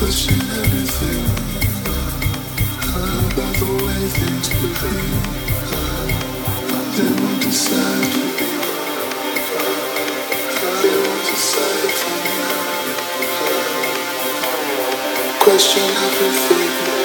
question everything about the way things could be. They won't decide. They won't decide for me. Question everything.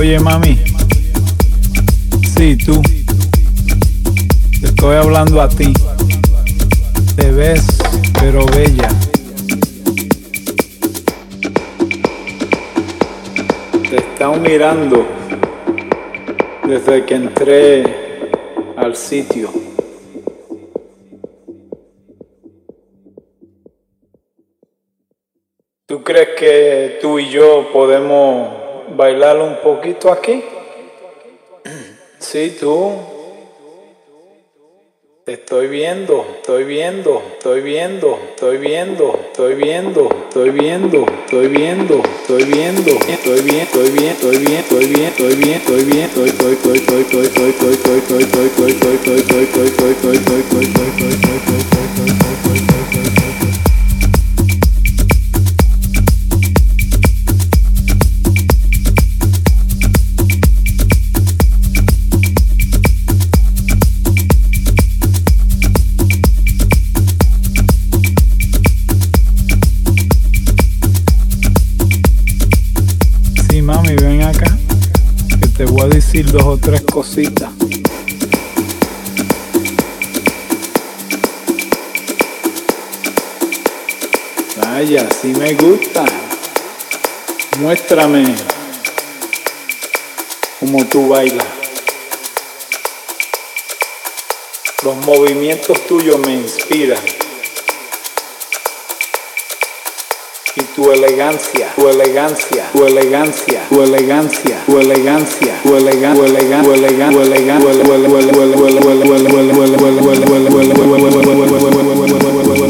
Oye, mami. Sí, tú. Te estoy hablando a ti. Te ves, pero bella. Te están mirando desde que entré al sitio. ¿Tú crees que tú y yo podemos bailar un poquito aquí? Sí, tú. Estoy viendo, estoy viendo, estoy viendo, estoy viendo, estoy viendo, estoy viendo, estoy viendo, estoy viendo, estoy bien, estoy bien, estoy bien, estoy bien, estoy bien, estoy bien, estoy, estoy, estoy, estoy, estoy, estoy, estoy, estoy, estoy, estoy, estoy, estoy, estoy, estoy, estoy, estoy, estoy, Sí, decir dos o tres cositas. Vaya, sí me gusta. Muéstrame cómo tú bailas. Los movimientos tuyos me inspiran. Y tu elegancia, tu elegancia, tu elegancia, tu elegancia, tu elegancia, tu elegancia, tu elegancia, tu elegancia, tu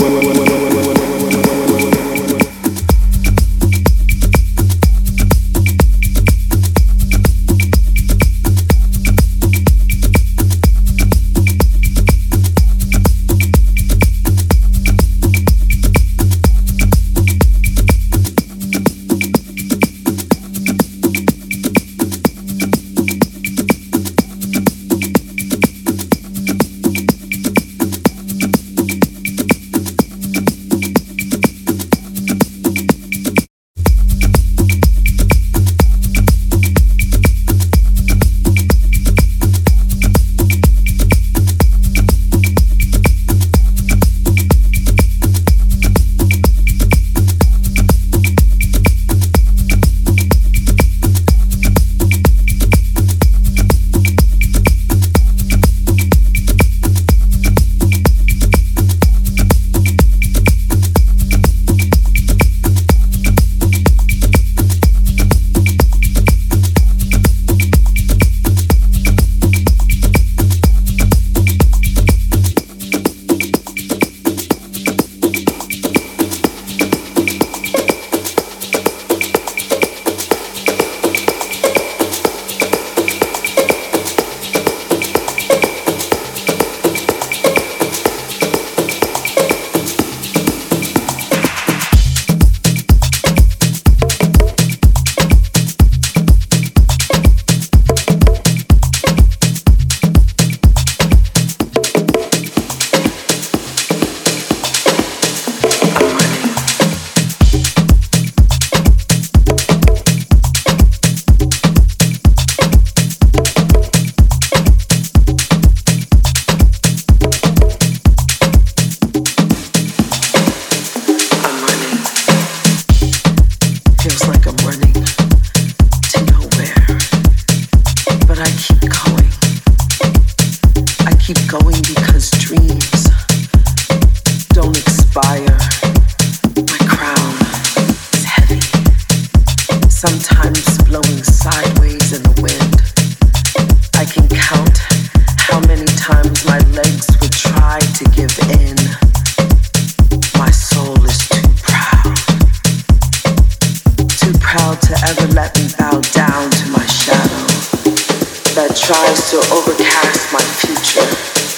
tries to overcast my future.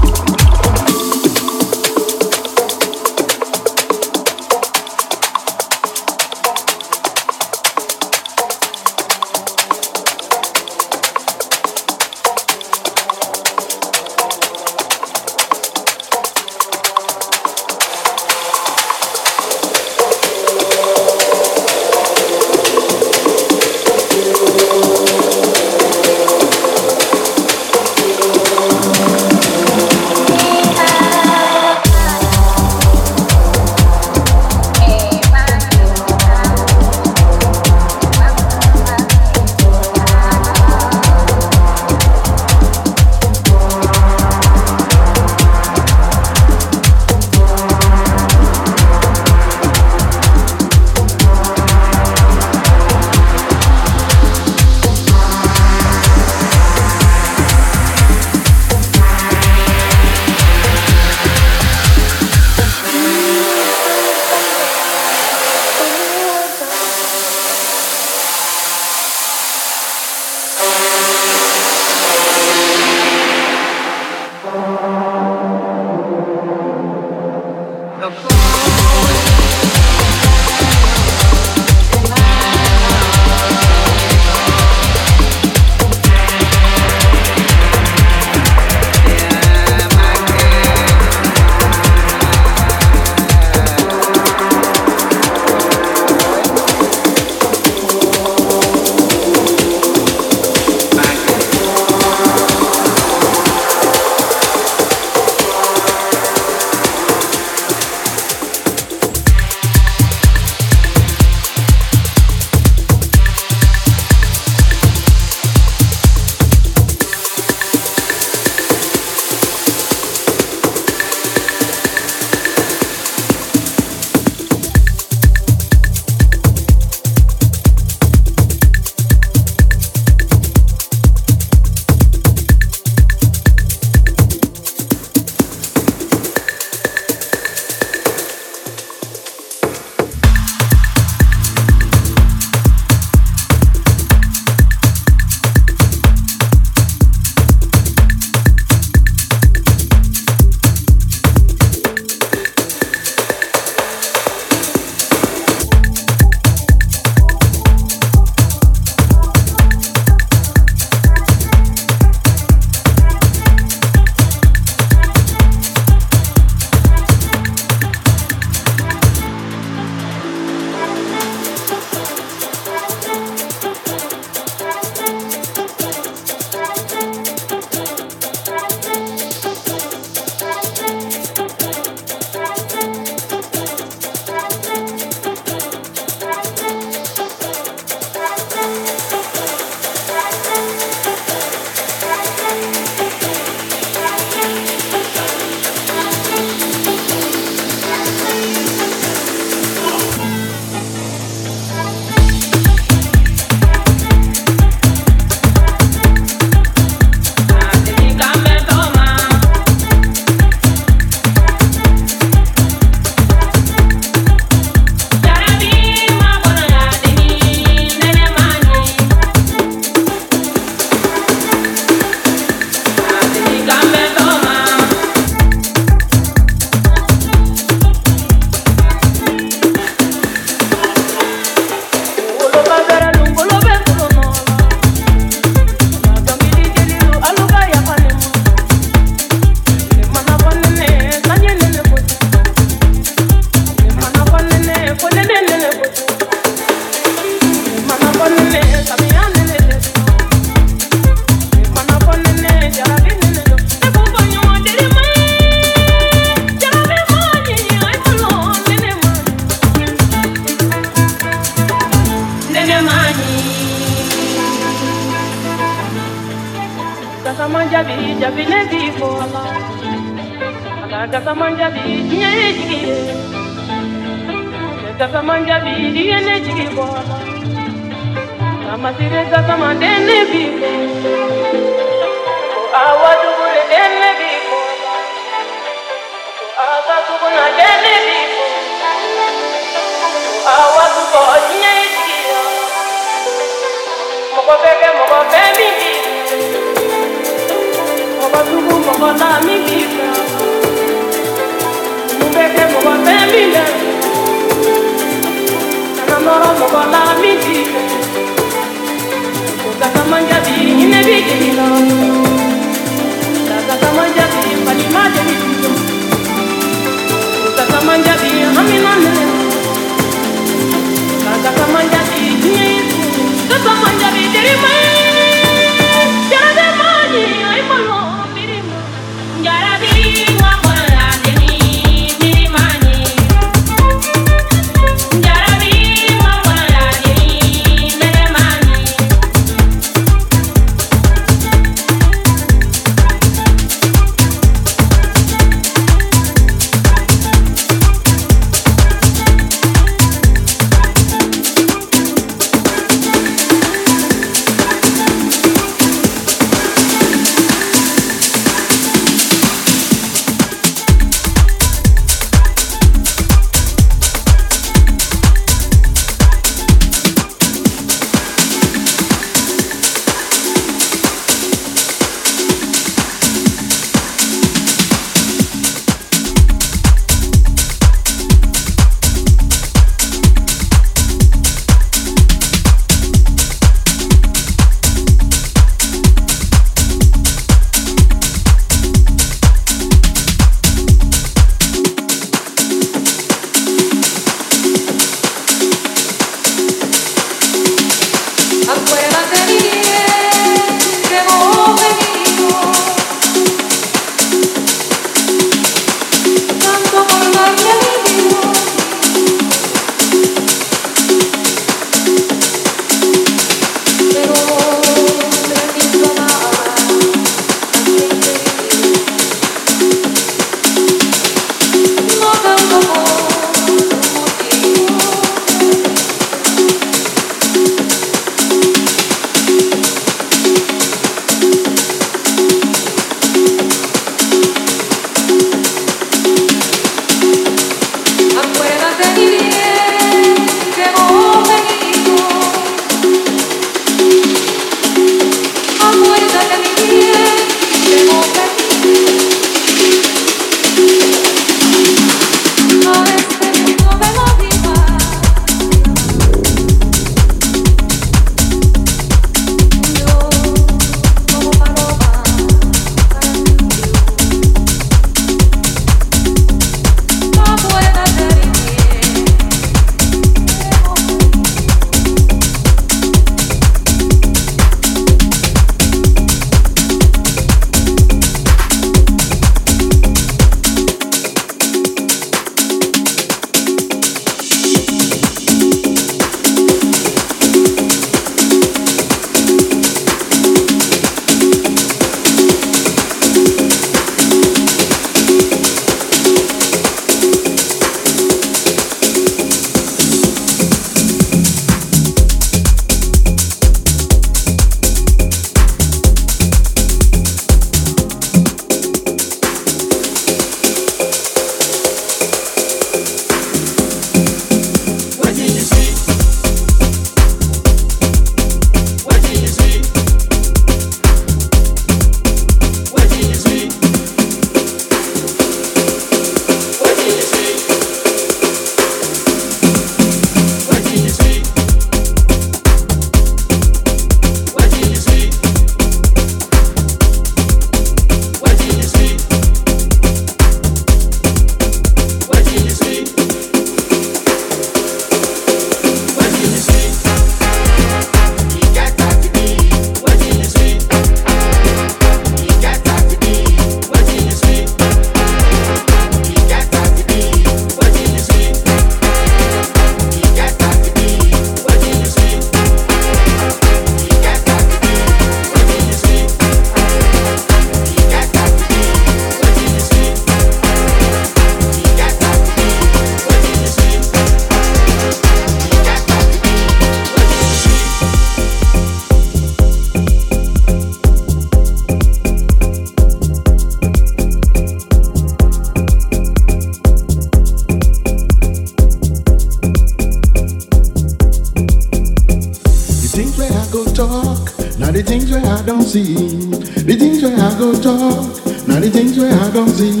Now the things where I don't see,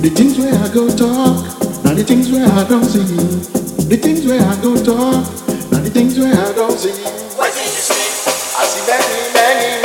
the things where I go talk. Now the things where I don't see, the things where I go talk. Now the things where I don't see. What did you see? I see many, many.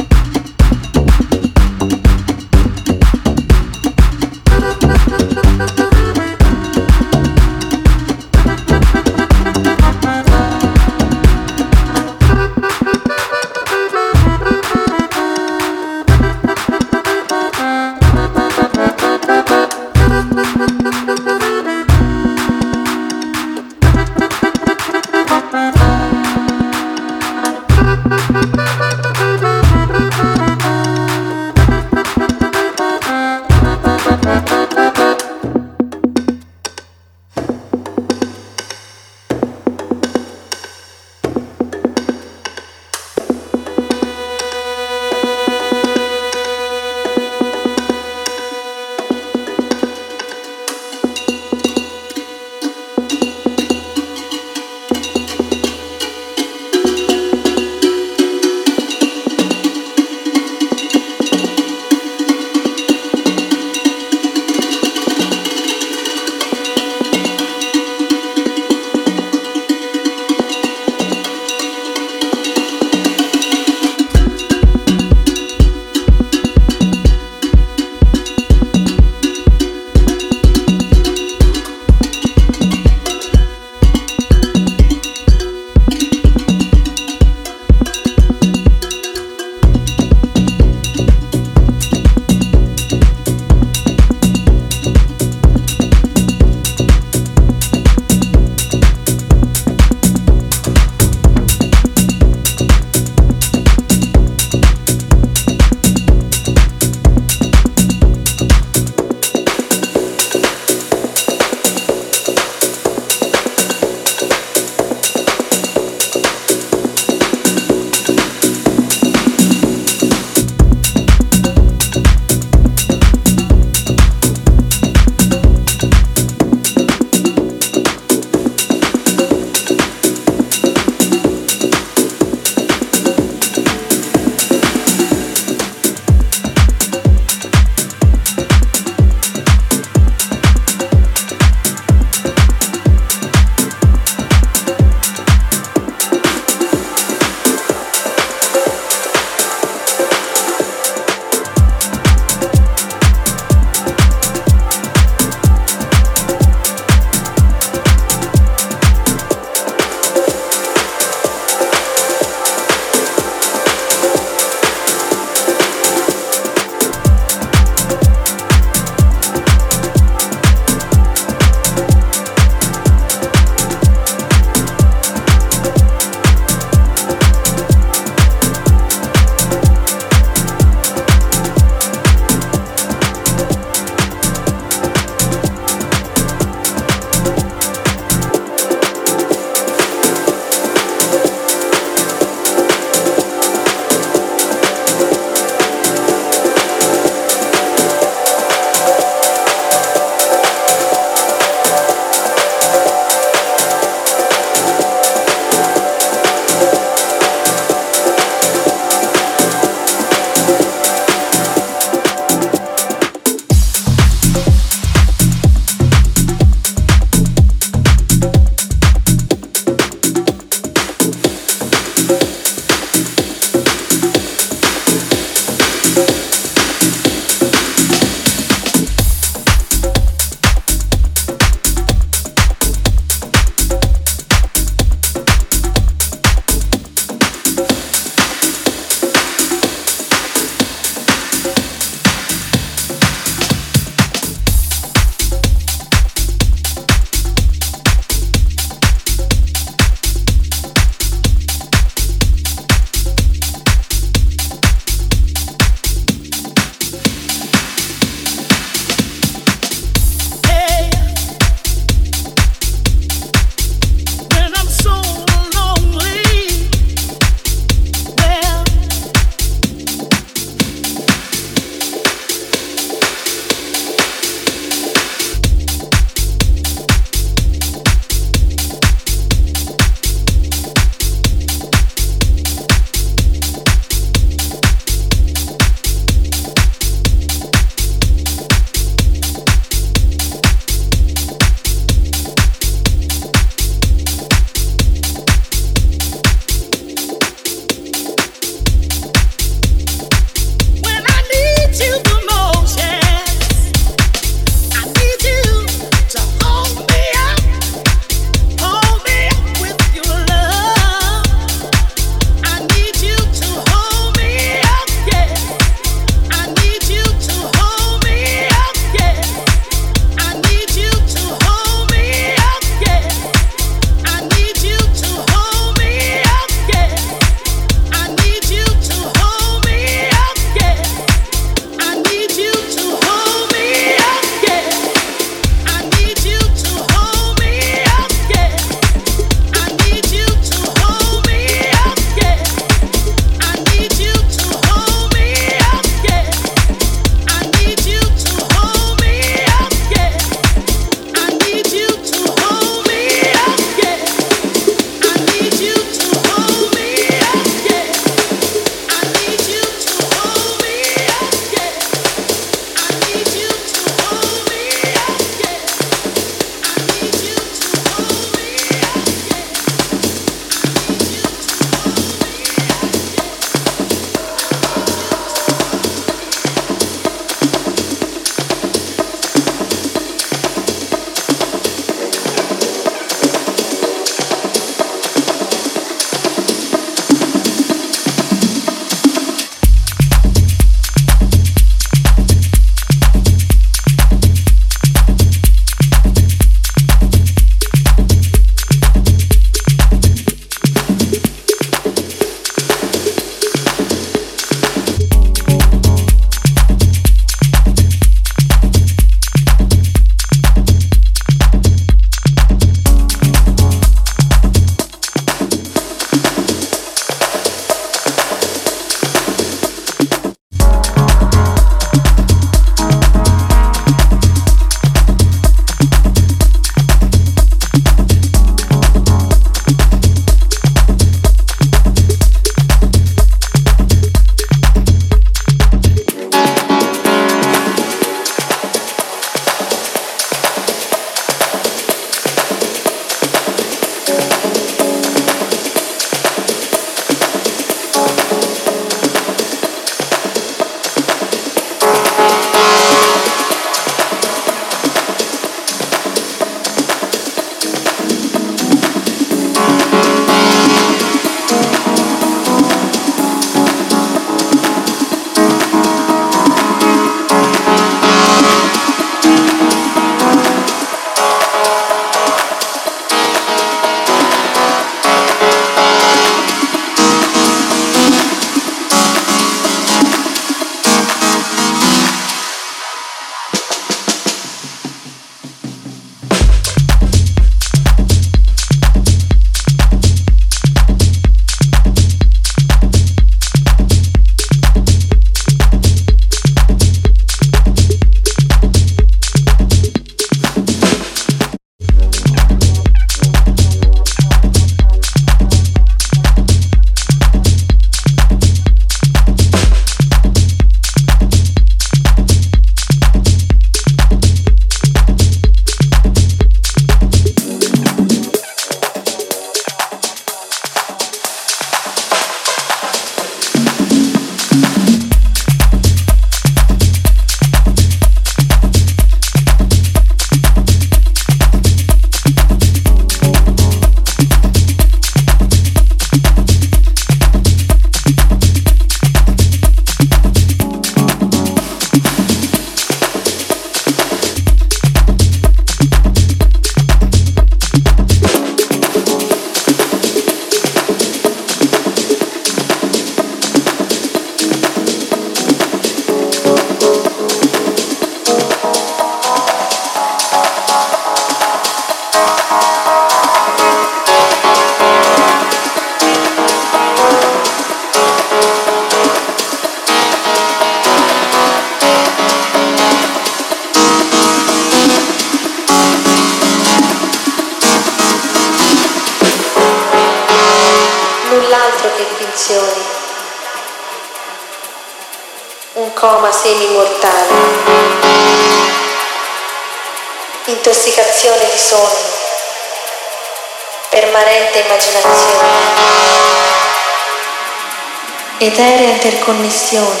Interconnessione.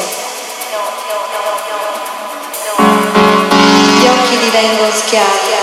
Gli occhi divengono schiavi,